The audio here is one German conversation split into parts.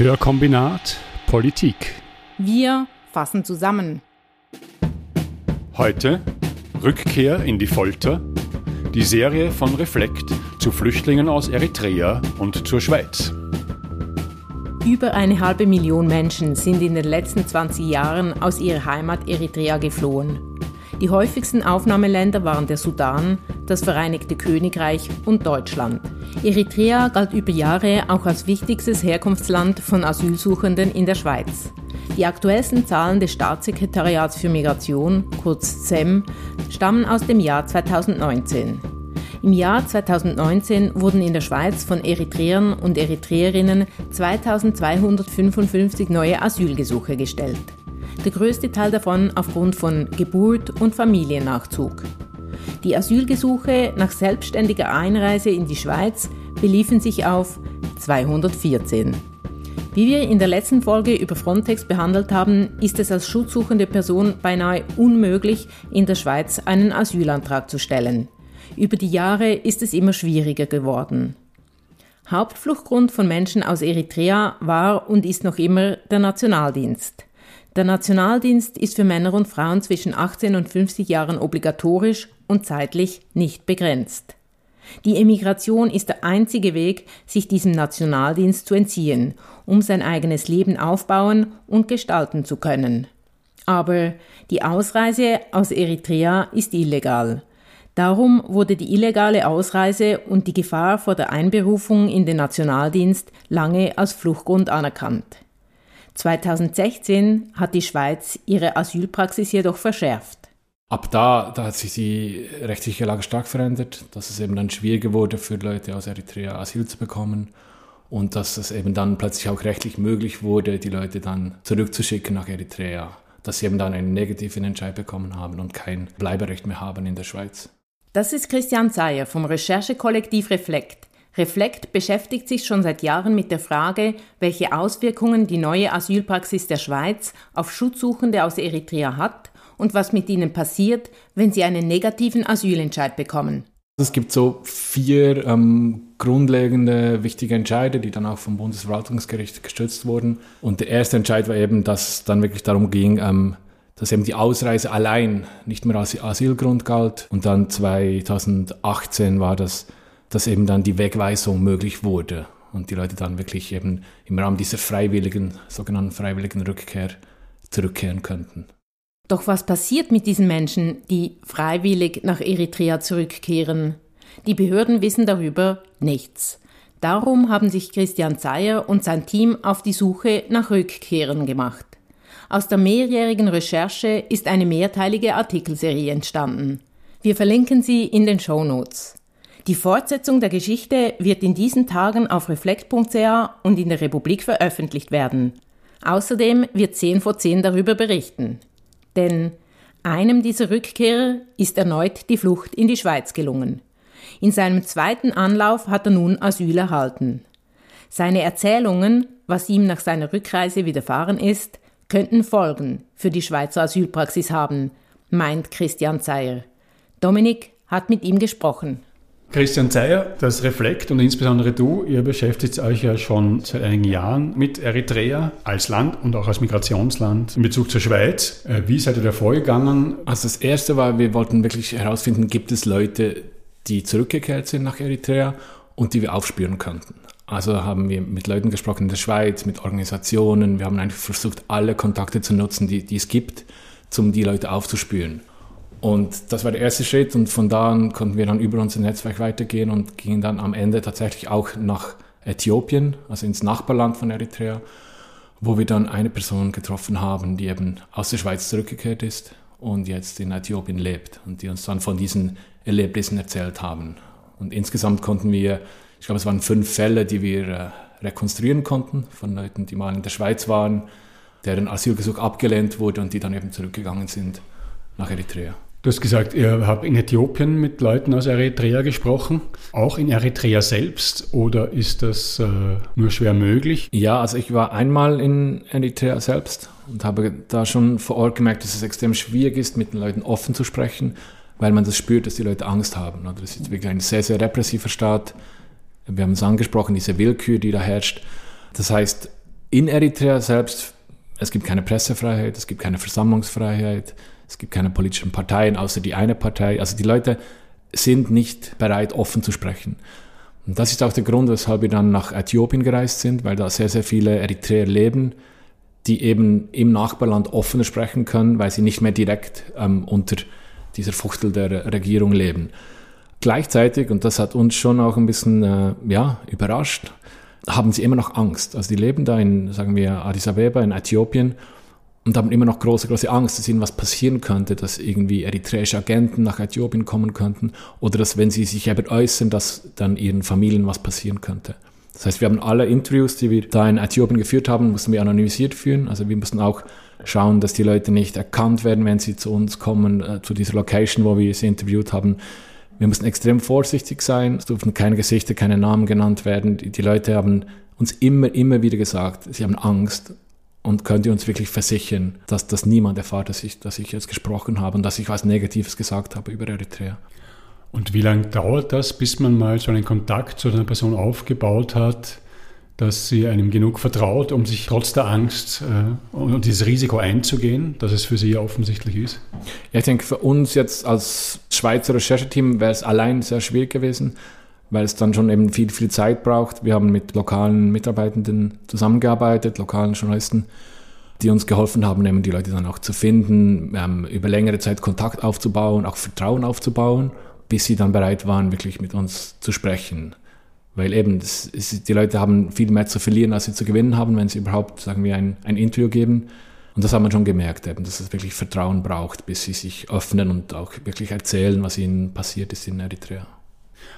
Hörkombinat Politik. Wir fassen zusammen. Heute Rückkehr in die Folter, die Serie von Reflekt zu Flüchtlingen aus Eritrea und zur Schweiz. Über eine halbe Million Menschen sind in den letzten 20 Jahren aus ihrer Heimat Eritrea geflohen. Die häufigsten Aufnahmeländer waren der Sudan, das Vereinigte Königreich und Deutschland. Eritrea galt über Jahre auch als wichtigstes Herkunftsland von Asylsuchenden in der Schweiz. Die aktuellsten Zahlen des Staatssekretariats für Migration, kurz SEM, stammen aus dem Jahr 2019. Im Jahr 2019 wurden in der Schweiz von Eritreern und Eritreerinnen 2255 neue Asylgesuche gestellt. Der größte Teil davon aufgrund von Geburt und Familiennachzug. Die Asylgesuche nach selbstständiger Einreise in die Schweiz beliefen sich auf 214. Wie wir in der letzten Folge über Frontex behandelt haben, ist es als schutzsuchende Person beinahe unmöglich, in der Schweiz einen Asylantrag zu stellen. Über die Jahre ist es immer schwieriger geworden. Hauptfluchtgrund von Menschen aus Eritrea war und ist noch immer der Nationaldienst. Der Nationaldienst ist für Männer und Frauen zwischen 18 und 50 Jahren obligatorisch und zeitlich nicht begrenzt. Die Emigration ist der einzige Weg, sich diesem Nationaldienst zu entziehen, um sein eigenes Leben aufbauen und gestalten zu können. Aber die Ausreise aus Eritrea ist illegal. Darum wurde die illegale Ausreise und die Gefahr vor der Einberufung in den Nationaldienst lange als Fluchtgrund anerkannt. 2016 hat die Schweiz ihre Asylpraxis jedoch verschärft. Ab da, da hat sich die rechtliche Lage stark verändert, dass es eben dann schwieriger wurde für Leute aus Eritrea Asyl zu bekommen und dass es eben dann plötzlich auch rechtlich möglich wurde, die Leute dann zurückzuschicken nach Eritrea, dass sie eben dann einen negativen Entscheid bekommen haben und kein Bleiberecht mehr haben in der Schweiz. Das ist Christian Zeyer vom Recherchekollektiv Reflekt. Reflekt beschäftigt sich schon seit Jahren mit der Frage, welche Auswirkungen die neue Asylpraxis der Schweiz auf Schutzsuchende aus Eritrea hat und was mit ihnen passiert, wenn sie einen negativen Asylentscheid bekommen. Es gibt so vier ähm, grundlegende wichtige Entscheide, die dann auch vom Bundesverwaltungsgericht gestützt wurden. Und der erste Entscheid war eben, dass es dann wirklich darum ging, ähm, dass eben die Ausreise allein nicht mehr als Asylgrund galt. Und dann 2018 war das, dass eben dann die Wegweisung möglich wurde und die Leute dann wirklich eben im Rahmen dieser freiwilligen, sogenannten freiwilligen Rückkehr zurückkehren könnten. Doch was passiert mit diesen Menschen, die freiwillig nach Eritrea zurückkehren? Die Behörden wissen darüber nichts. Darum haben sich Christian Zeyer und sein Team auf die Suche nach Rückkehrern gemacht. Aus der mehrjährigen Recherche ist eine mehrteilige Artikelserie entstanden. Wir verlinken sie in den Show Notes. Die Fortsetzung der Geschichte wird in diesen Tagen auf reflekt.ca und in der Republik veröffentlicht werden. Außerdem wird 10 vor 10 darüber berichten. Denn einem dieser Rückkehrer ist erneut die Flucht in die Schweiz gelungen. In seinem zweiten Anlauf hat er nun Asyl erhalten. Seine Erzählungen, was ihm nach seiner Rückreise widerfahren ist, könnten Folgen für die Schweizer Asylpraxis haben, meint Christian Zeyer. Dominik hat mit ihm gesprochen. Christian Zeyer, das Reflekt und insbesondere du, ihr beschäftigt euch ja schon seit einigen Jahren mit Eritrea als Land und auch als Migrationsland in Bezug zur Schweiz. Äh, wie seid ihr da vorgegangen? Also das Erste war, wir wollten wirklich herausfinden, gibt es Leute, die zurückgekehrt sind nach Eritrea und die wir aufspüren könnten. Also haben wir mit Leuten gesprochen in der Schweiz, mit Organisationen. Wir haben einfach versucht, alle Kontakte zu nutzen, die, die es gibt, um die Leute aufzuspüren. Und das war der erste Schritt und von da an konnten wir dann über unser Netzwerk weitergehen und gingen dann am Ende tatsächlich auch nach Äthiopien, also ins Nachbarland von Eritrea, wo wir dann eine Person getroffen haben, die eben aus der Schweiz zurückgekehrt ist und jetzt in Äthiopien lebt und die uns dann von diesen Erlebnissen erzählt haben. Und insgesamt konnten wir ich glaube, es waren fünf Fälle, die wir äh, rekonstruieren konnten von Leuten, die mal in der Schweiz waren, deren Asylgesuch abgelehnt wurde und die dann eben zurückgegangen sind nach Eritrea. Du hast gesagt, ihr habt in Äthiopien mit Leuten aus Eritrea gesprochen, auch in Eritrea selbst, oder ist das äh, nur schwer möglich? Ja, also ich war einmal in Eritrea selbst und habe da schon vor Ort gemerkt, dass es extrem schwierig ist, mit den Leuten offen zu sprechen, weil man das spürt, dass die Leute Angst haben. Das ist wirklich ein sehr, sehr repressiver Staat wir haben es angesprochen, diese Willkür, die da herrscht. Das heißt, In Eritrea selbst, es gibt keine Pressefreiheit, es gibt keine Versammlungsfreiheit, es gibt keine politischen Parteien, außer die eine Partei. Also die Leute sind nicht bereit, offen zu sprechen. Und das ist auch der Grund, weshalb wir dann nach Äthiopien gereist sind, weil da sehr, sehr viele Eritreer leben, die eben im Nachbarland offener sprechen können, weil sie nicht mehr direkt ähm, unter dieser Fuchtel der Regierung leben. Gleichzeitig, und das hat uns schon auch ein bisschen äh, ja, überrascht, haben sie immer noch Angst. Also die leben da in, sagen wir, Addis Abeba in Äthiopien und haben immer noch große, große Angst, dass ihnen was passieren könnte, dass irgendwie eritreische Agenten nach Äthiopien kommen könnten oder dass, wenn sie sich eben äußern, dass dann ihren Familien was passieren könnte. Das heißt, wir haben alle Interviews, die wir da in Äthiopien geführt haben, mussten wir anonymisiert führen. Also wir mussten auch schauen, dass die Leute nicht erkannt werden, wenn sie zu uns kommen, äh, zu dieser Location, wo wir sie interviewt haben. Wir mussten extrem vorsichtig sein. Es durften keine Gesichter, keine Namen genannt werden. Die, die Leute haben uns immer, immer wieder gesagt, sie haben Angst und könnt ihr uns wirklich versichern, dass das niemand erfahrt, dass ich, dass ich jetzt gesprochen habe und dass ich was Negatives gesagt habe über Eritrea. Und wie lange dauert das, bis man mal so einen Kontakt zu einer Person aufgebaut hat, dass sie einem genug vertraut, um sich trotz der Angst äh, und dieses Risiko einzugehen, dass es für sie offensichtlich ist? Ja, ich denke, für uns jetzt als Schweizer Rechercheteam wäre es allein sehr schwierig gewesen weil es dann schon eben viel, viel Zeit braucht. Wir haben mit lokalen Mitarbeitenden zusammengearbeitet, lokalen Journalisten, die uns geholfen haben, eben die Leute dann auch zu finden, ähm, über längere Zeit Kontakt aufzubauen, auch Vertrauen aufzubauen, bis sie dann bereit waren, wirklich mit uns zu sprechen. Weil eben, ist, die Leute haben viel mehr zu verlieren, als sie zu gewinnen haben, wenn sie überhaupt, sagen wir, ein, ein Interview geben. Und das haben wir schon gemerkt, eben, dass es wirklich Vertrauen braucht, bis sie sich öffnen und auch wirklich erzählen, was ihnen passiert ist in Eritrea.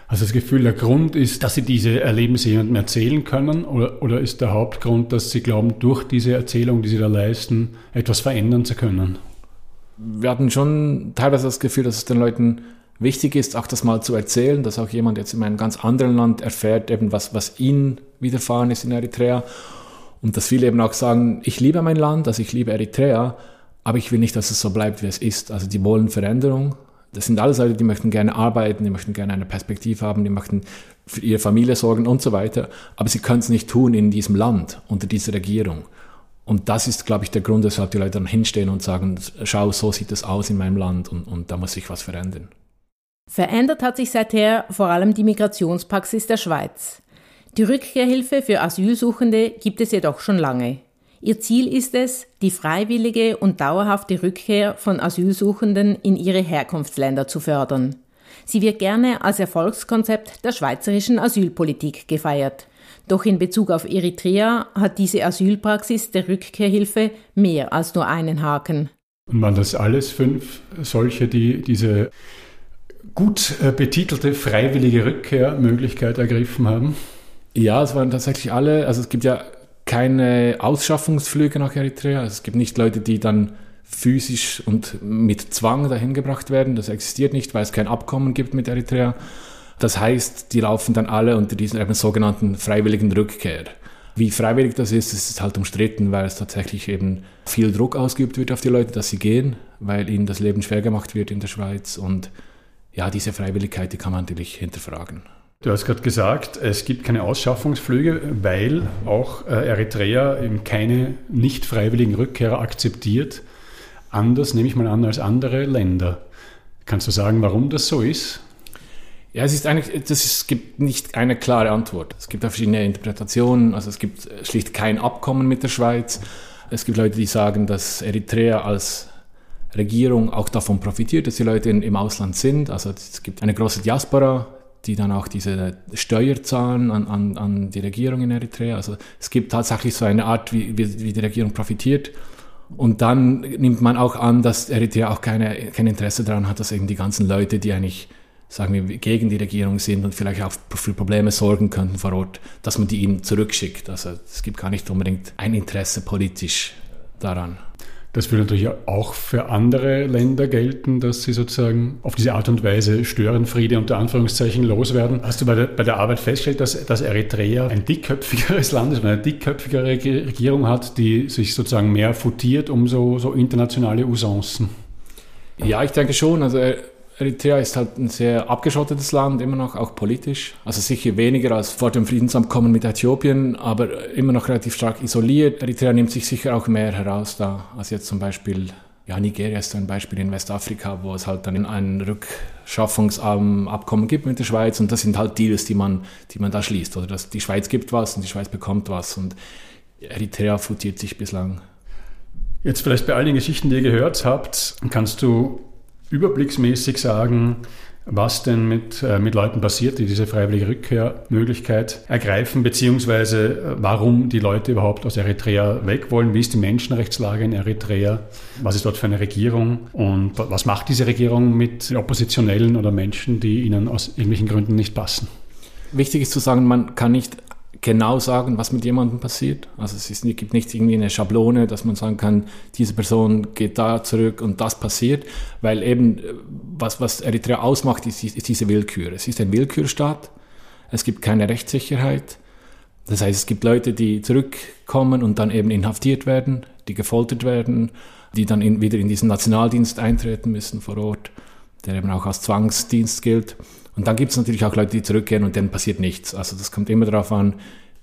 Also das Gefühl, der Grund ist, dass Sie diese Erlebnisse jemandem erzählen können oder, oder ist der Hauptgrund, dass Sie glauben, durch diese Erzählung, die Sie da leisten, etwas verändern zu können? Wir hatten schon teilweise das Gefühl, dass es den Leuten wichtig ist, auch das mal zu erzählen, dass auch jemand jetzt in einem ganz anderen Land erfährt, eben was, was ihnen widerfahren ist in Eritrea. Und dass viele eben auch sagen, ich liebe mein Land, also ich liebe Eritrea, aber ich will nicht, dass es so bleibt, wie es ist. Also die wollen Veränderung das sind alles Leute, die möchten gerne arbeiten, die möchten gerne eine Perspektive haben, die möchten für ihre Familie sorgen und so weiter. Aber sie können es nicht tun in diesem Land, unter dieser Regierung. Und das ist, glaube ich, der Grund, weshalb die Leute dann hinstehen und sagen, schau, so sieht es aus in meinem Land und, und da muss sich was verändern. Verändert hat sich seither vor allem die Migrationspraxis der Schweiz. Die Rückkehrhilfe für Asylsuchende gibt es jedoch schon lange. Ihr Ziel ist es, die freiwillige und dauerhafte Rückkehr von Asylsuchenden in ihre Herkunftsländer zu fördern. Sie wird gerne als Erfolgskonzept der schweizerischen Asylpolitik gefeiert. Doch in Bezug auf Eritrea hat diese Asylpraxis der Rückkehrhilfe mehr als nur einen Haken. Und waren das alles fünf solche, die diese gut äh, betitelte freiwillige Rückkehrmöglichkeit ergriffen haben? Ja, es waren tatsächlich alle. Also es gibt ja keine Ausschaffungsflüge nach Eritrea. Also es gibt nicht Leute, die dann physisch und mit Zwang dahin gebracht werden. Das existiert nicht, weil es kein Abkommen gibt mit Eritrea. Das heißt, die laufen dann alle unter diesen eben sogenannten freiwilligen Rückkehr. Wie freiwillig das ist, ist halt umstritten, weil es tatsächlich eben viel Druck ausgeübt wird auf die Leute, dass sie gehen, weil ihnen das Leben schwer gemacht wird in der Schweiz. Und ja, diese Freiwilligkeit, die kann man natürlich hinterfragen. Du hast gerade gesagt, es gibt keine Ausschaffungsflüge, weil auch äh, Eritrea eben keine nicht freiwilligen Rückkehrer akzeptiert. Anders nehme ich mal an als andere Länder. Kannst du sagen, warum das so ist? Ja, es ist eigentlich, das ist, es gibt nicht eine klare Antwort. Es gibt verschiedene Interpretationen. Also es gibt schlicht kein Abkommen mit der Schweiz. Es gibt Leute, die sagen, dass Eritrea als Regierung auch davon profitiert, dass die Leute in, im Ausland sind. Also es gibt eine große Diaspora die dann auch diese Steuer zahlen an, an, an die Regierung in Eritrea. Also es gibt tatsächlich so eine Art, wie, wie, wie die Regierung profitiert. Und dann nimmt man auch an, dass Eritrea auch keine, kein Interesse daran hat, dass eben die ganzen Leute, die eigentlich, sagen wir, gegen die Regierung sind und vielleicht auch für Probleme sorgen könnten vor Ort, dass man die ihnen zurückschickt. Also es gibt gar nicht unbedingt ein Interesse politisch daran. Das würde natürlich auch für andere Länder gelten, dass sie sozusagen auf diese Art und Weise Störenfriede unter Anführungszeichen loswerden. Hast du bei der, bei der Arbeit festgestellt, dass, dass Eritrea ein dickköpfigeres Land ist, eine dickköpfigere Regierung hat, die sich sozusagen mehr futiert um so, so internationale Usancen? Ja, ich denke schon. Also Eritrea ist halt ein sehr abgeschottetes Land, immer noch, auch politisch. Also sicher weniger als vor dem Friedensabkommen mit Äthiopien, aber immer noch relativ stark isoliert. Eritrea nimmt sich sicher auch mehr heraus da, als jetzt zum Beispiel, ja, Nigeria ist ein Beispiel in Westafrika, wo es halt dann ein Rückschaffungsabkommen gibt mit der Schweiz und das sind halt Deals, die man, die man da schließt. Oder dass die Schweiz gibt was und die Schweiz bekommt was und Eritrea futiert sich bislang. Jetzt vielleicht bei all den Geschichten, die ihr gehört habt, kannst du überblicksmäßig sagen, was denn mit, äh, mit Leuten passiert, die diese freiwillige Rückkehrmöglichkeit ergreifen, beziehungsweise äh, warum die Leute überhaupt aus Eritrea weg wollen, wie ist die Menschenrechtslage in Eritrea, was ist dort für eine Regierung und was macht diese Regierung mit Oppositionellen oder Menschen, die ihnen aus irgendwelchen Gründen nicht passen. Wichtig ist zu sagen, man kann nicht genau sagen, was mit jemandem passiert. Also es ist, gibt nicht irgendwie eine Schablone, dass man sagen kann, diese Person geht da zurück und das passiert, weil eben äh, was, was Eritrea ausmacht, ist, ist diese Willkür. Es ist ein Willkürstaat, es gibt keine Rechtssicherheit. Das heißt, es gibt Leute, die zurückkommen und dann eben inhaftiert werden, die gefoltert werden, die dann in, wieder in diesen Nationaldienst eintreten müssen vor Ort, der eben auch als Zwangsdienst gilt. Und dann gibt es natürlich auch Leute, die zurückgehen und denen passiert nichts. Also das kommt immer darauf an,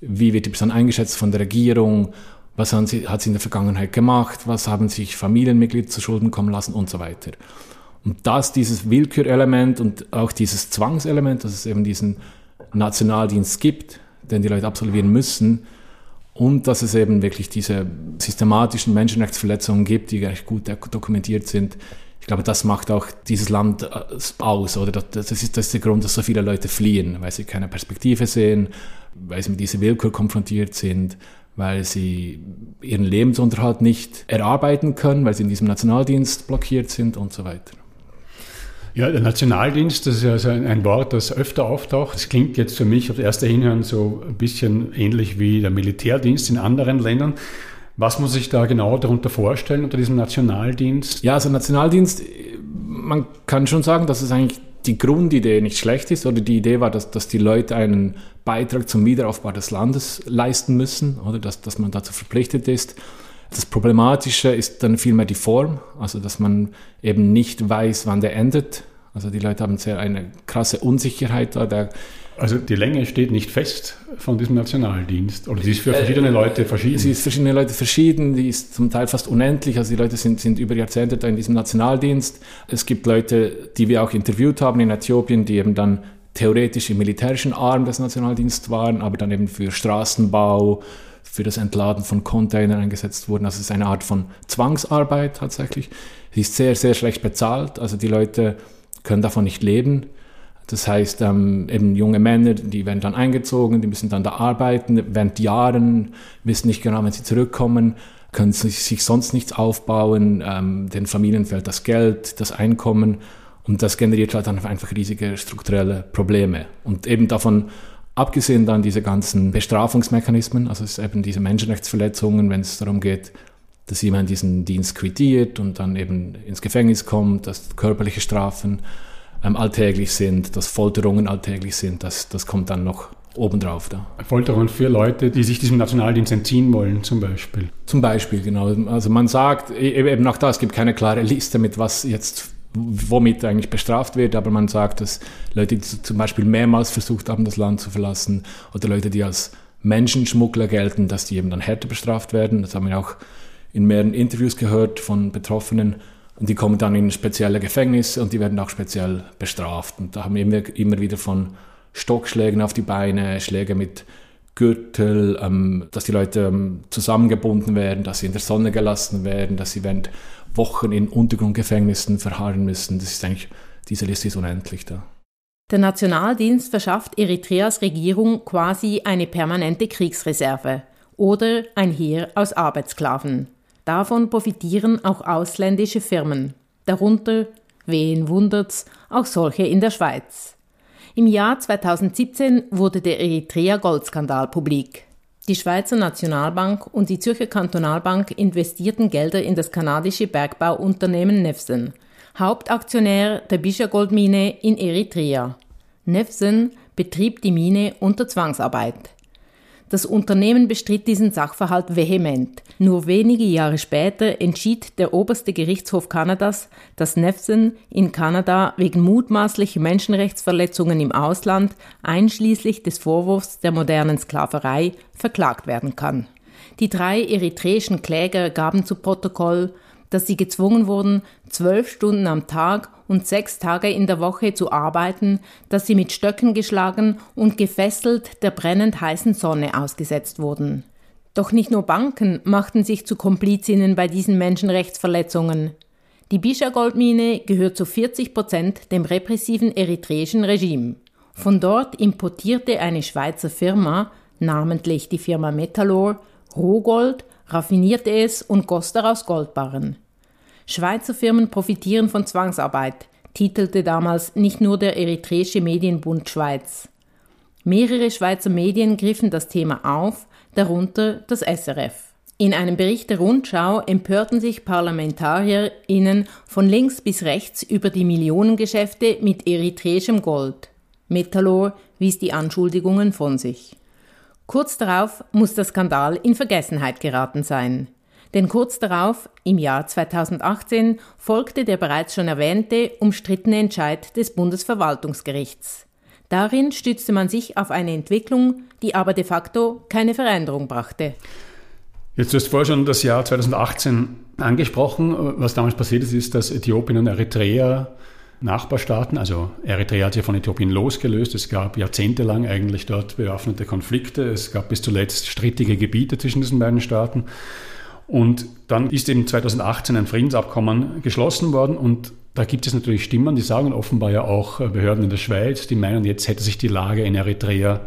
wie wird die Person eingeschätzt von der Regierung, was sie, hat sie in der Vergangenheit gemacht, was haben sich Familienmitglieder zu Schulden kommen lassen und so weiter. Und das, dieses Willkürelement und auch dieses Zwangselement, dass es eben diesen Nationaldienst gibt, den die Leute absolvieren müssen, und dass es eben wirklich diese systematischen Menschenrechtsverletzungen gibt, die eigentlich gut dokumentiert sind, ich glaube, das macht auch dieses Land äh, aus, oder das ist, das ist der Grund, dass so viele Leute fliehen, weil sie keine Perspektive sehen, weil sie mit dieser Willkür konfrontiert sind, weil sie ihren Lebensunterhalt nicht erarbeiten können, weil sie in diesem Nationaldienst blockiert sind und so weiter. Ja, der Nationaldienst, das ist also ein Wort, das öfter auftaucht. Das klingt jetzt für mich auf erster Hinhören so ein bisschen ähnlich wie der Militärdienst in anderen Ländern. Was muss ich da genau darunter vorstellen unter diesem Nationaldienst? Ja, also Nationaldienst, man kann schon sagen, dass es eigentlich die Grundidee nicht schlecht ist oder die Idee war, dass, dass die Leute einen Beitrag zum Wiederaufbau des Landes leisten müssen oder dass, dass man dazu verpflichtet ist. Das Problematische ist dann vielmehr die Form, also dass man eben nicht weiß, wann der endet. Also die Leute haben sehr eine krasse Unsicherheit da. Der also die Länge steht nicht fest von diesem Nationaldienst oder sie ist für verschiedene äh, Leute verschieden? Sie ist für verschiedene Leute verschieden, die ist zum Teil fast unendlich. Also die Leute sind, sind über Jahrzehnte da in diesem Nationaldienst. Es gibt Leute, die wir auch interviewt haben in Äthiopien, die eben dann theoretisch im militärischen Arm des Nationaldienstes waren, aber dann eben für Straßenbau, für das Entladen von Containern eingesetzt wurden. Also es ist eine Art von Zwangsarbeit tatsächlich. Sie ist sehr, sehr schlecht bezahlt. Also die Leute können davon nicht leben. Das heißt, ähm, eben junge Männer, die werden dann eingezogen, die müssen dann da arbeiten, während Jahren, wissen nicht genau, wenn sie zurückkommen, können sie sich sonst nichts aufbauen, ähm, den Familien fehlt das Geld, das Einkommen und das generiert halt dann einfach riesige strukturelle Probleme. Und eben davon abgesehen dann diese ganzen Bestrafungsmechanismen, also es ist eben diese Menschenrechtsverletzungen, wenn es darum geht, dass jemand diesen Dienst quittiert und dann eben ins Gefängnis kommt, dass körperliche Strafen, ähm, alltäglich sind, dass Folterungen alltäglich sind, das, das kommt dann noch obendrauf da. Folterungen für Leute, die sich diesem Nationaldienst entziehen wollen, zum Beispiel. Zum Beispiel, genau. Also man sagt e-, eben auch da, es gibt keine klare Liste mit was jetzt womit eigentlich bestraft wird, aber man sagt, dass Leute, die zum Beispiel mehrmals versucht haben, das Land zu verlassen, oder Leute, die als Menschenschmuggler gelten, dass die eben dann härter bestraft werden. Das haben wir auch in mehreren Interviews gehört von Betroffenen. Und die kommen dann in spezielle Gefängnisse und die werden auch speziell bestraft. Und da haben wir immer, immer wieder von Stockschlägen auf die Beine, Schläge mit Gürtel, ähm, dass die Leute ähm, zusammengebunden werden, dass sie in der Sonne gelassen werden, dass sie während Wochen in Untergrundgefängnissen verharren müssen. Das ist eigentlich, diese Liste ist unendlich da. Der Nationaldienst verschafft Eritreas Regierung quasi eine permanente Kriegsreserve oder ein Heer aus Arbeitssklaven. Davon profitieren auch ausländische Firmen, darunter, wen wundert's, auch solche in der Schweiz. Im Jahr 2017 wurde der Eritrea-Goldskandal publik. Die Schweizer Nationalbank und die Zürcher Kantonalbank investierten Gelder in das kanadische Bergbauunternehmen Nefsen, Hauptaktionär der Bischa-Goldmine in Eritrea. Nefsen betrieb die Mine unter Zwangsarbeit. Das Unternehmen bestritt diesen Sachverhalt vehement. Nur wenige Jahre später entschied der oberste Gerichtshof Kanadas, dass Nefsen in Kanada wegen mutmaßlicher Menschenrechtsverletzungen im Ausland, einschließlich des Vorwurfs der modernen Sklaverei, verklagt werden kann. Die drei eritreischen Kläger gaben zu Protokoll, dass sie gezwungen wurden, zwölf Stunden am Tag und sechs Tage in der Woche zu arbeiten, dass sie mit Stöcken geschlagen und gefesselt der brennend heißen Sonne ausgesetzt wurden. Doch nicht nur Banken machten sich zu Komplizinnen bei diesen Menschenrechtsverletzungen. Die Bisha-Goldmine gehört zu 40 Prozent dem repressiven eritreischen Regime. Von dort importierte eine Schweizer Firma, namentlich die Firma Metallor, Rohgold raffinierte es und goss daraus Goldbarren. Schweizer Firmen profitieren von Zwangsarbeit, titelte damals nicht nur der Eritreische Medienbund Schweiz. Mehrere Schweizer Medien griffen das Thema auf, darunter das SRF. In einem Bericht der Rundschau empörten sich ParlamentarierInnen von links bis rechts über die Millionengeschäfte mit eritreischem Gold. Metallor wies die Anschuldigungen von sich. Kurz darauf muss der Skandal in Vergessenheit geraten sein. Denn kurz darauf, im Jahr 2018, folgte der bereits schon erwähnte umstrittene Entscheid des Bundesverwaltungsgerichts. Darin stützte man sich auf eine Entwicklung, die aber de facto keine Veränderung brachte. Jetzt, du hast vorher schon das Jahr 2018 angesprochen. Was damals passiert ist, ist, dass Äthiopien und Eritrea Nachbarstaaten. Also Eritrea hat sich von Äthiopien losgelöst. Es gab jahrzehntelang eigentlich dort bewaffnete Konflikte. Es gab bis zuletzt strittige Gebiete zwischen diesen beiden Staaten. Und dann ist eben 2018 ein Friedensabkommen geschlossen worden und da gibt es natürlich Stimmen, die sagen offenbar ja auch Behörden in der Schweiz, die meinen, jetzt hätte sich die Lage in Eritrea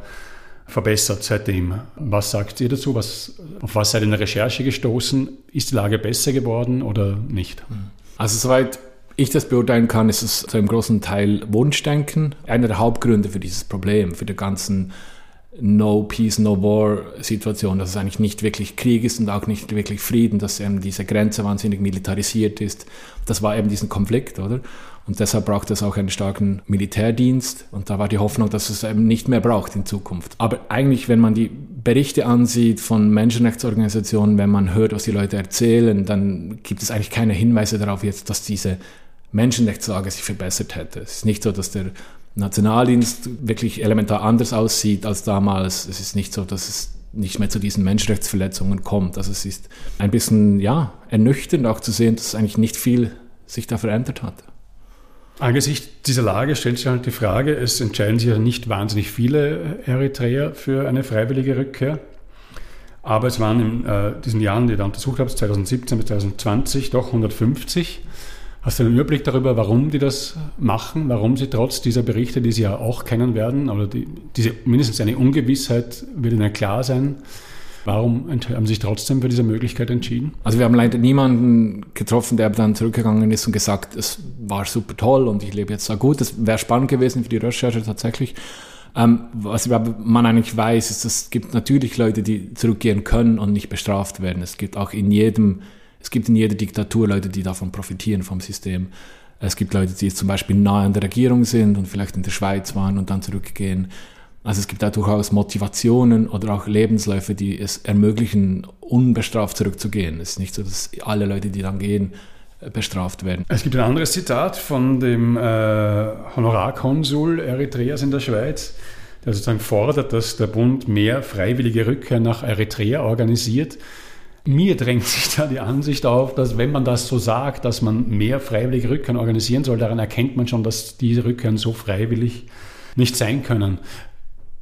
verbessert seitdem. Was sagt ihr dazu? Was, auf was seid ihr in der Recherche gestoßen? Ist die Lage besser geworden oder nicht? Also soweit ich das beurteilen kann, ist es zu einem großen Teil Wunschdenken. Einer der Hauptgründe für dieses Problem, für die ganzen No Peace, No War Situation, dass es eigentlich nicht wirklich Krieg ist und auch nicht wirklich Frieden, dass eben diese Grenze wahnsinnig militarisiert ist. Das war eben diesen Konflikt, oder? Und deshalb braucht es auch einen starken Militärdienst. Und da war die Hoffnung, dass es eben nicht mehr braucht in Zukunft. Aber eigentlich, wenn man die Berichte ansieht von Menschenrechtsorganisationen, wenn man hört, was die Leute erzählen, dann gibt es eigentlich keine Hinweise darauf jetzt, dass diese Menschenrechtslage sich verbessert hätte. Es ist nicht so, dass der Nationaldienst wirklich elementar anders aussieht als damals. Es ist nicht so, dass es nicht mehr zu diesen Menschenrechtsverletzungen kommt. Also es ist ein bisschen, ja, ernüchternd auch zu sehen, dass eigentlich nicht viel sich da verändert hat. Angesichts dieser Lage stellt sich halt die Frage, es entscheiden sich ja nicht wahnsinnig viele Eritreer für eine freiwillige Rückkehr. Aber es waren in äh, diesen Jahren, die ihr da untersucht habt, 2017 bis 2020, doch 150. Hast du einen Überblick darüber, warum die das machen, warum sie trotz dieser Berichte, die sie ja auch kennen werden, oder die, diese, mindestens eine Ungewissheit wird ihnen klar sein, warum haben sie sich trotzdem für diese Möglichkeit entschieden? Also wir haben leider niemanden getroffen, der dann zurückgegangen ist und gesagt, es war super toll und ich lebe jetzt da gut. Das wäre spannend gewesen für die Recherche tatsächlich. Ähm, was man eigentlich weiß, ist, es gibt natürlich Leute, die zurückgehen können und nicht bestraft werden. Es gibt auch in jedem es gibt in jeder Diktatur Leute, die davon profitieren vom System. Es gibt Leute, die zum Beispiel nahe an der Regierung sind und vielleicht in der Schweiz waren und dann zurückgehen. Also es gibt da durchaus Motivationen oder auch Lebensläufe, die es ermöglichen, unbestraft zurückzugehen. Es ist nicht so, dass alle Leute, die dann gehen, äh, bestraft werden. Es gibt ein anderes Zitat von dem äh, Honorarkonsul Eritreas in der Schweiz, der sozusagen fordert, dass der Bund mehr freiwillige Rückkehr nach Eritrea organisiert. Mir drängt sich da die Ansicht auf, dass wenn man das so sagt, dass man mehr freiwillige Rückkehren organisieren soll, daran erkennt man schon, dass diese Rückkehren so freiwillig nicht sein können.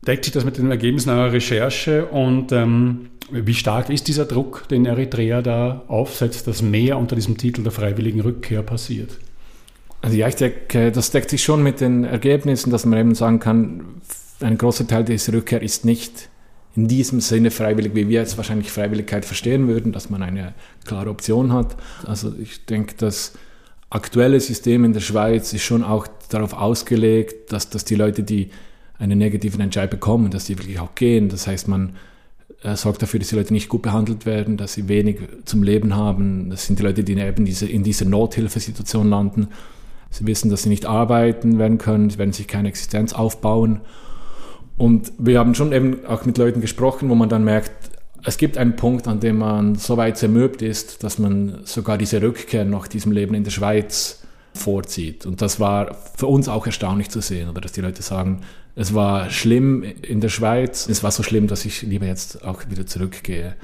Deckt sich das mit den Ergebnissen eurer Recherche und ähm, wie stark ist dieser Druck, den Eritrea da aufsetzt, dass mehr unter diesem Titel der freiwilligen Rückkehr passiert? Also ja, ich denke, das deckt sich schon mit den Ergebnissen, dass man eben sagen kann, ein großer Teil dieser Rückkehr ist nicht in diesem Sinne freiwillig, wie wir jetzt wahrscheinlich Freiwilligkeit verstehen würden, dass man eine klare Option hat. Also ich denke, das aktuelle System in der Schweiz ist schon auch darauf ausgelegt, dass, dass die Leute, die einen negativen Entscheid bekommen, dass die wirklich auch gehen. Das heißt, man äh, sorgt dafür, dass die Leute nicht gut behandelt werden, dass sie wenig zum Leben haben. Das sind die Leute, die eben diese, in dieser Nothilfesituation landen. Sie wissen, dass sie nicht arbeiten werden können, sie werden sich keine Existenz aufbauen Und wir haben schon eben auch mit Leuten gesprochen, wo man dann merkt, es gibt einen Punkt, an dem man so weit zermürbt ist, dass man sogar diese Rückkehr nach diesem Leben in der Schweiz vorzieht. Und das war für uns auch erstaunlich zu sehen, oder dass die Leute sagen, es war schlimm in der Schweiz, es war so schlimm, dass ich lieber jetzt auch wieder zurückgehe.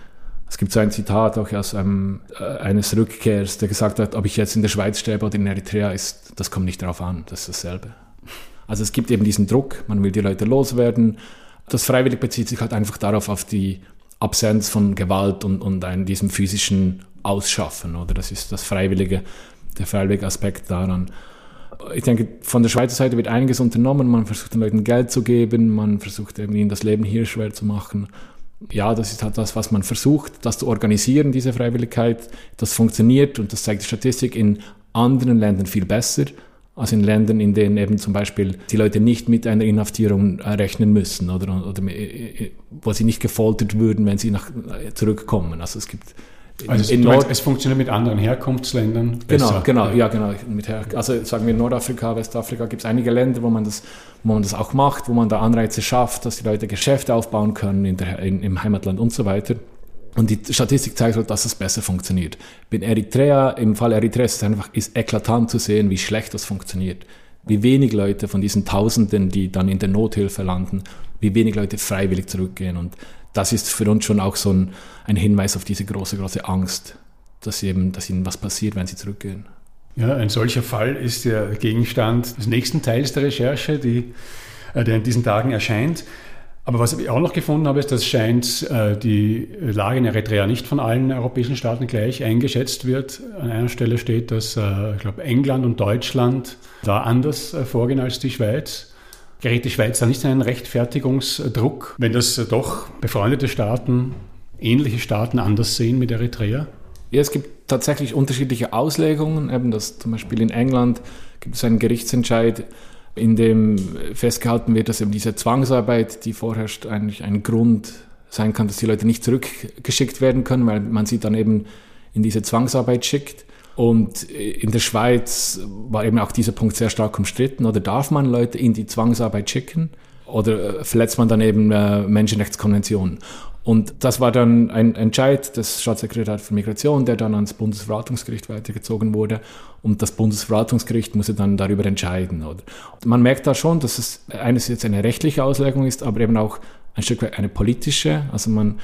Es gibt so ein Zitat auch aus einem, äh, eines Rückkehrs, der gesagt hat, ob ich jetzt in der Schweiz sterbe oder in Eritrea, ist, das kommt nicht darauf an, das ist dasselbe. Also es gibt eben diesen Druck, man will die Leute loswerden. Das freiwillig bezieht sich halt einfach darauf, auf die Absenz von Gewalt und, und ein, diesem physischen Ausschaffen, oder? Das ist das Freiwillige, der freiwillige Aspekt daran. Ich denke, von der Schweizer Seite wird einiges unternommen. Man versucht den Leuten Geld zu geben, man versucht ihnen das Leben hier schwer zu machen. Ja, das ist halt das, was man versucht, das zu organisieren, diese Freiwilligkeit. Das funktioniert und das zeigt die Statistik in anderen Ländern viel besser als in Ländern, in denen eben zum Beispiel die Leute nicht mit einer Inhaftierung rechnen müssen oder, oder wo sie nicht gefoltert würden, wenn sie nach, zurückkommen. Also es gibt also in Nord es funktioniert mit anderen Herkunftsländern besser. Genau, genau, ja, genau. Also sagen wir Nordafrika, Westafrika gibt es einige Länder, wo man, das, wo man das auch macht, wo man da Anreize schafft, dass die Leute Geschäfte aufbauen können in der, in, im Heimatland und so weiter. Und die Statistik zeigt halt, dass es besser funktioniert. In Eritrea, im Fall Eritreas ist es einfach ist eklatant zu sehen, wie schlecht das funktioniert. Wie wenig Leute von diesen Tausenden, die dann in der Nothilfe landen, wie wenig Leute freiwillig zurückgehen. Und das ist für uns schon auch so ein, ein Hinweis auf diese große, große Angst, dass, eben, dass ihnen was passiert, wenn sie zurückgehen. Ja, ein solcher Fall ist der Gegenstand des nächsten Teils der Recherche, die, äh, der in diesen Tagen erscheint. Aber was ich auch noch gefunden habe, ist, dass scheint äh, die Lage in Eritrea nicht von allen europäischen Staaten gleich eingeschätzt wird. An einer Stelle steht, dass äh, ich glaube England und Deutschland da anders äh, vorgehen als die Schweiz. Gerät die Schweiz da nicht in einen Rechtfertigungsdruck, wenn das doch befreundete Staaten, ähnliche Staaten anders sehen mit Eritrea? Ja, es gibt tatsächlich unterschiedliche Auslegungen. Eben das zum Beispiel in England gibt es einen Gerichtsentscheid, in dem festgehalten wird, dass eben diese Zwangsarbeit, die vorherrscht, eigentlich ein Grund sein kann, dass die Leute nicht zurückgeschickt werden können, weil man sie dann eben in diese Zwangsarbeit schickt. Und in der Schweiz war eben auch dieser Punkt sehr stark umstritten. Oder darf man Leute in die Zwangsarbeit schicken? Oder verletzt man dann eben äh, Menschenrechtskonventionen? Und das war dann ein Entscheid des Staatssekretärs für Migration, der dann ans Bundesverwaltungsgericht weitergezogen wurde. Und das Bundesverwaltungsgericht musste dann darüber entscheiden. Oder? Man merkt da schon, dass es einerseits eine rechtliche Auslegung ist, aber eben auch ein Stück weit eine politische. Also man,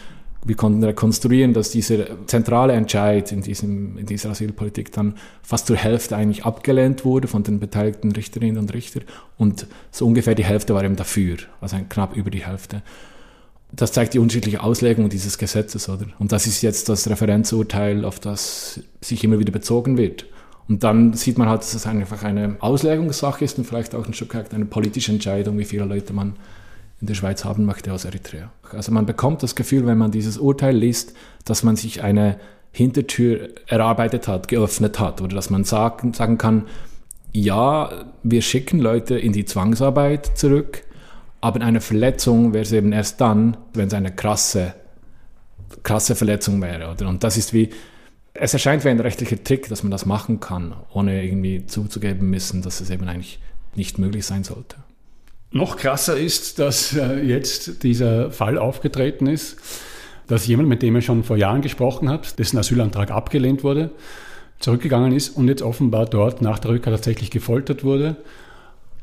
wir konnten rekonstruieren, dass dieser zentrale Entscheid in, diesem, in dieser Asylpolitik dann fast zur Hälfte eigentlich abgelehnt wurde von den beteiligten Richterinnen und Richtern. Und so ungefähr die Hälfte war eben dafür, also knapp über die Hälfte das zeigt die unterschiedliche Auslegung dieses Gesetzes, oder? Und das ist jetzt das Referenzurteil, auf das sich immer wieder bezogen wird. Und dann sieht man halt, dass es einfach eine Auslegungssache ist und vielleicht auch ein Stück weit eine politische Entscheidung, wie viele Leute man in der Schweiz haben möchte aus Eritrea. Also man bekommt das Gefühl, wenn man dieses Urteil liest, dass man sich eine Hintertür erarbeitet hat, geöffnet hat oder dass man sagen, sagen kann, ja, wir schicken Leute in die Zwangsarbeit zurück, aber eine Verletzung wäre es eben erst dann, wenn es eine krasse, krasse Verletzung wäre. Oder? Und das ist wie, es erscheint wie ein rechtlicher Trick, dass man das machen kann, ohne irgendwie zuzugeben müssen, dass es eben eigentlich nicht möglich sein sollte. Noch krasser ist, dass äh, jetzt dieser Fall aufgetreten ist, dass jemand, mit dem er schon vor Jahren gesprochen hat, dessen Asylantrag abgelehnt wurde, zurückgegangen ist und jetzt offenbar dort nach der Rückkehr tatsächlich gefoltert wurde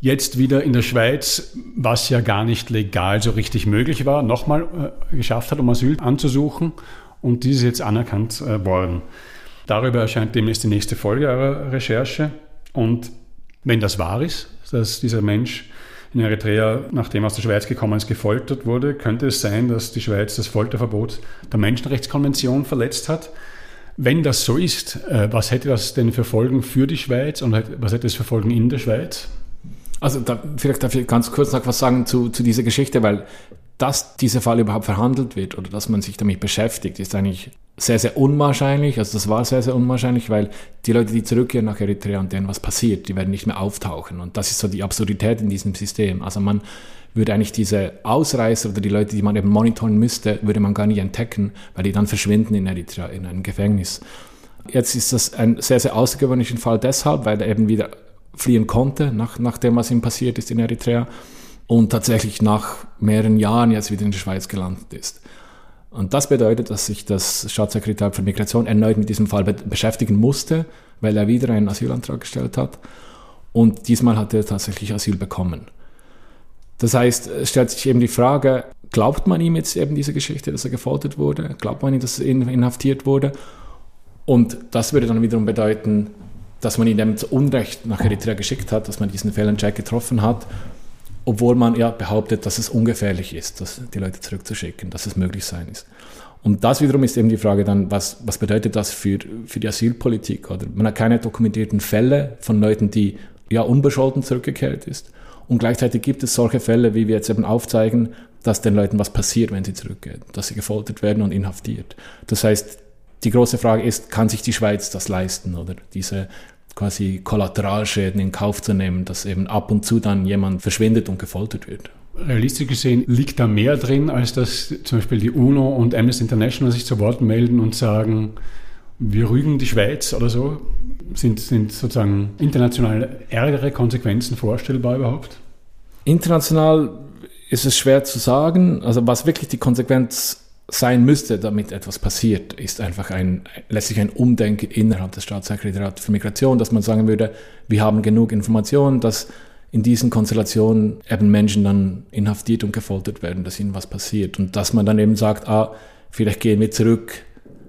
Jetzt wieder in der Schweiz, was ja gar nicht legal so richtig möglich war, nochmal äh, geschafft hat, um Asyl anzusuchen. Und dies ist jetzt anerkannt äh, worden. Darüber erscheint demnächst die nächste Folge eurer Recherche. Und wenn das wahr ist, dass dieser Mensch in Eritrea, nachdem er aus der Schweiz gekommen ist, gefoltert wurde, könnte es sein, dass die Schweiz das Folterverbot der Menschenrechtskonvention verletzt hat. Wenn das so ist, äh, was hätte das denn für Folgen für die Schweiz und was hätte es für Folgen in der Schweiz? Also da, vielleicht darf ich ganz kurz noch was sagen zu, zu dieser Geschichte, weil dass dieser Fall überhaupt verhandelt wird oder dass man sich damit beschäftigt, ist eigentlich sehr, sehr unwahrscheinlich. Also das war sehr, sehr unwahrscheinlich, weil die Leute, die zurückkehren nach Eritrea und denen was passiert, die werden nicht mehr auftauchen. Und das ist so die Absurdität in diesem System. Also man würde eigentlich diese Ausreißer oder die Leute, die man eben monitoren müsste, würde man gar nicht entdecken, weil die dann verschwinden in Eritrea, in einem Gefängnis. Jetzt ist das ein sehr, sehr außergewöhnlicher Fall deshalb, weil eben wieder fliehen konnte, nach, nachdem was ihm passiert ist in Eritrea. und tatsächlich nach mehreren Jahren jetzt wieder in der Schweiz gelandet ist. Und das bedeutet, dass sich das Staatssekretariat für Migration erneut mit diesem Fall beschäftigen musste, weil er wieder einen Asylantrag gestellt hat. Und diesmal hat er tatsächlich Asyl bekommen. Das heißt, es stellt sich eben die Frage, glaubt man ihm jetzt eben diese Geschichte, dass er gefoltert wurde? Glaubt man ihm, dass er inhaftiert wurde? Und das würde dann wiederum bedeuten, dass man ihn eben zu Unrecht nach Eritrea geschickt hat, dass man diesen Fehlentscheid getroffen hat, obwohl man ja behauptet, dass es ungefährlich ist, dass die Leute zurückzuschicken, dass es möglich sein ist. Und das wiederum ist eben die Frage dann, was, was bedeutet das für, für die Asylpolitik? Oder man hat keine dokumentierten Fälle von Leuten, die ja unbescholten zurückgekehrt ist. Und gleichzeitig gibt es solche Fälle, wie wir jetzt eben aufzeigen, dass den Leuten was passiert, wenn sie zurückgehen, dass sie gefoltert werden und inhaftiert. Das heißt, die große Frage ist, kann sich die Schweiz das leisten oder diese quasi Kollateralschäden in Kauf zu nehmen, dass eben ab und zu dann jemand verschwindet und gefoltert wird? Realistisch gesehen liegt da mehr drin, als dass zum Beispiel die UNO und Amnesty International sich zu Wort melden und sagen, wir rügen die Schweiz oder so. Sind, sind sozusagen international ärgere Konsequenzen vorstellbar überhaupt? International ist es schwer zu sagen. Also was wirklich die Konsequenz sein müsste, damit etwas passiert, ist einfach ein, letztlich ein Umdenken innerhalb des Staatssekretariats für Migration, dass man sagen würde, wir haben genug Informationen, dass in diesen Konstellationen eben Menschen dann inhaftiert und gefoltert werden, dass ihnen was passiert. Und dass man dann eben sagt, ah, vielleicht gehen wir zurück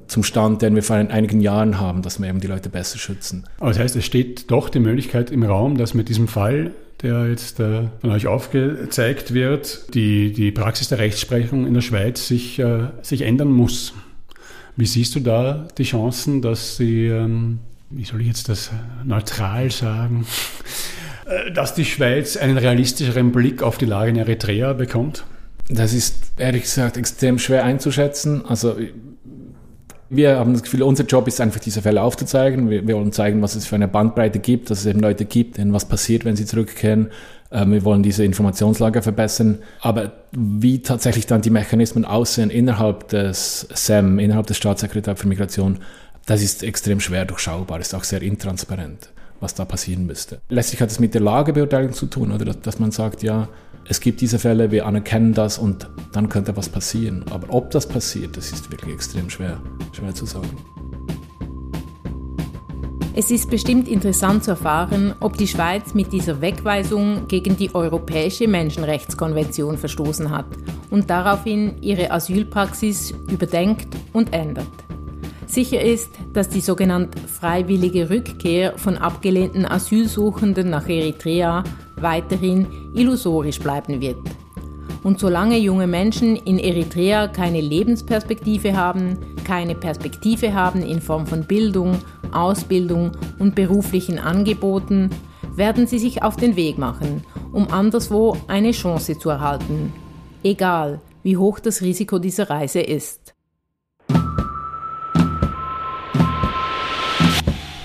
zum Stand, den wir vor einigen Jahren haben, dass wir eben die Leute besser schützen. Aber das heißt, es steht doch die Möglichkeit im Raum, dass mit diesem Fall, der jetzt äh, von euch aufgezeigt wird, die, die Praxis der Rechtsprechung in der Schweiz sich, äh, sich ändern muss. Wie siehst du da die Chancen, dass sie, ähm, wie soll ich jetzt das neutral sagen, äh, dass die Schweiz einen realistischeren Blick auf die Lage in Eritrea bekommt? Das ist ehrlich gesagt extrem schwer einzuschätzen. Also wir haben das Gefühl, unser Job ist einfach, diese Fälle aufzuzeigen. Wir, wir, wollen zeigen, was es für eine Bandbreite gibt, dass es eben Leute gibt, denen was passiert, wenn sie zurückkehren. Ähm, wir wollen diese Informationslage verbessern. Aber wie tatsächlich dann die Mechanismen aussehen innerhalb des SEM, innerhalb des Staatssekretariats für Migration, das ist extrem schwer durchschaubar, ist auch sehr intransparent, was da passieren müsste. Letztlich hat es mit der Lagebeurteilung zu tun, oder dass, dass man sagt, ja, es gibt diese Fälle, wir anerkennen das und dann könnte was passieren. Aber ob das passiert, das ist wirklich extrem schwer, schwer zu sagen. Es ist bestimmt interessant zu erfahren, ob die Schweiz mit dieser Wegweisung gegen die Europäische Menschenrechtskonvention verstoßen hat und daraufhin ihre Asylpraxis überdenkt und ändert. Sicher ist, dass die sogenannte freiwillige Rückkehr von abgelehnten Asylsuchenden nach Eritrea weiterhin illusorisch bleiben wird. Und solange junge Menschen in Eritrea keine Lebensperspektive haben, keine Perspektive haben in Form von Bildung, Ausbildung und beruflichen Angeboten, werden sie sich auf den Weg machen, um anderswo eine Chance zu erhalten, egal wie hoch das Risiko dieser Reise ist.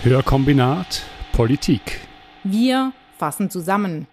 Hörkombinat Politik. Wir fassen zusammen.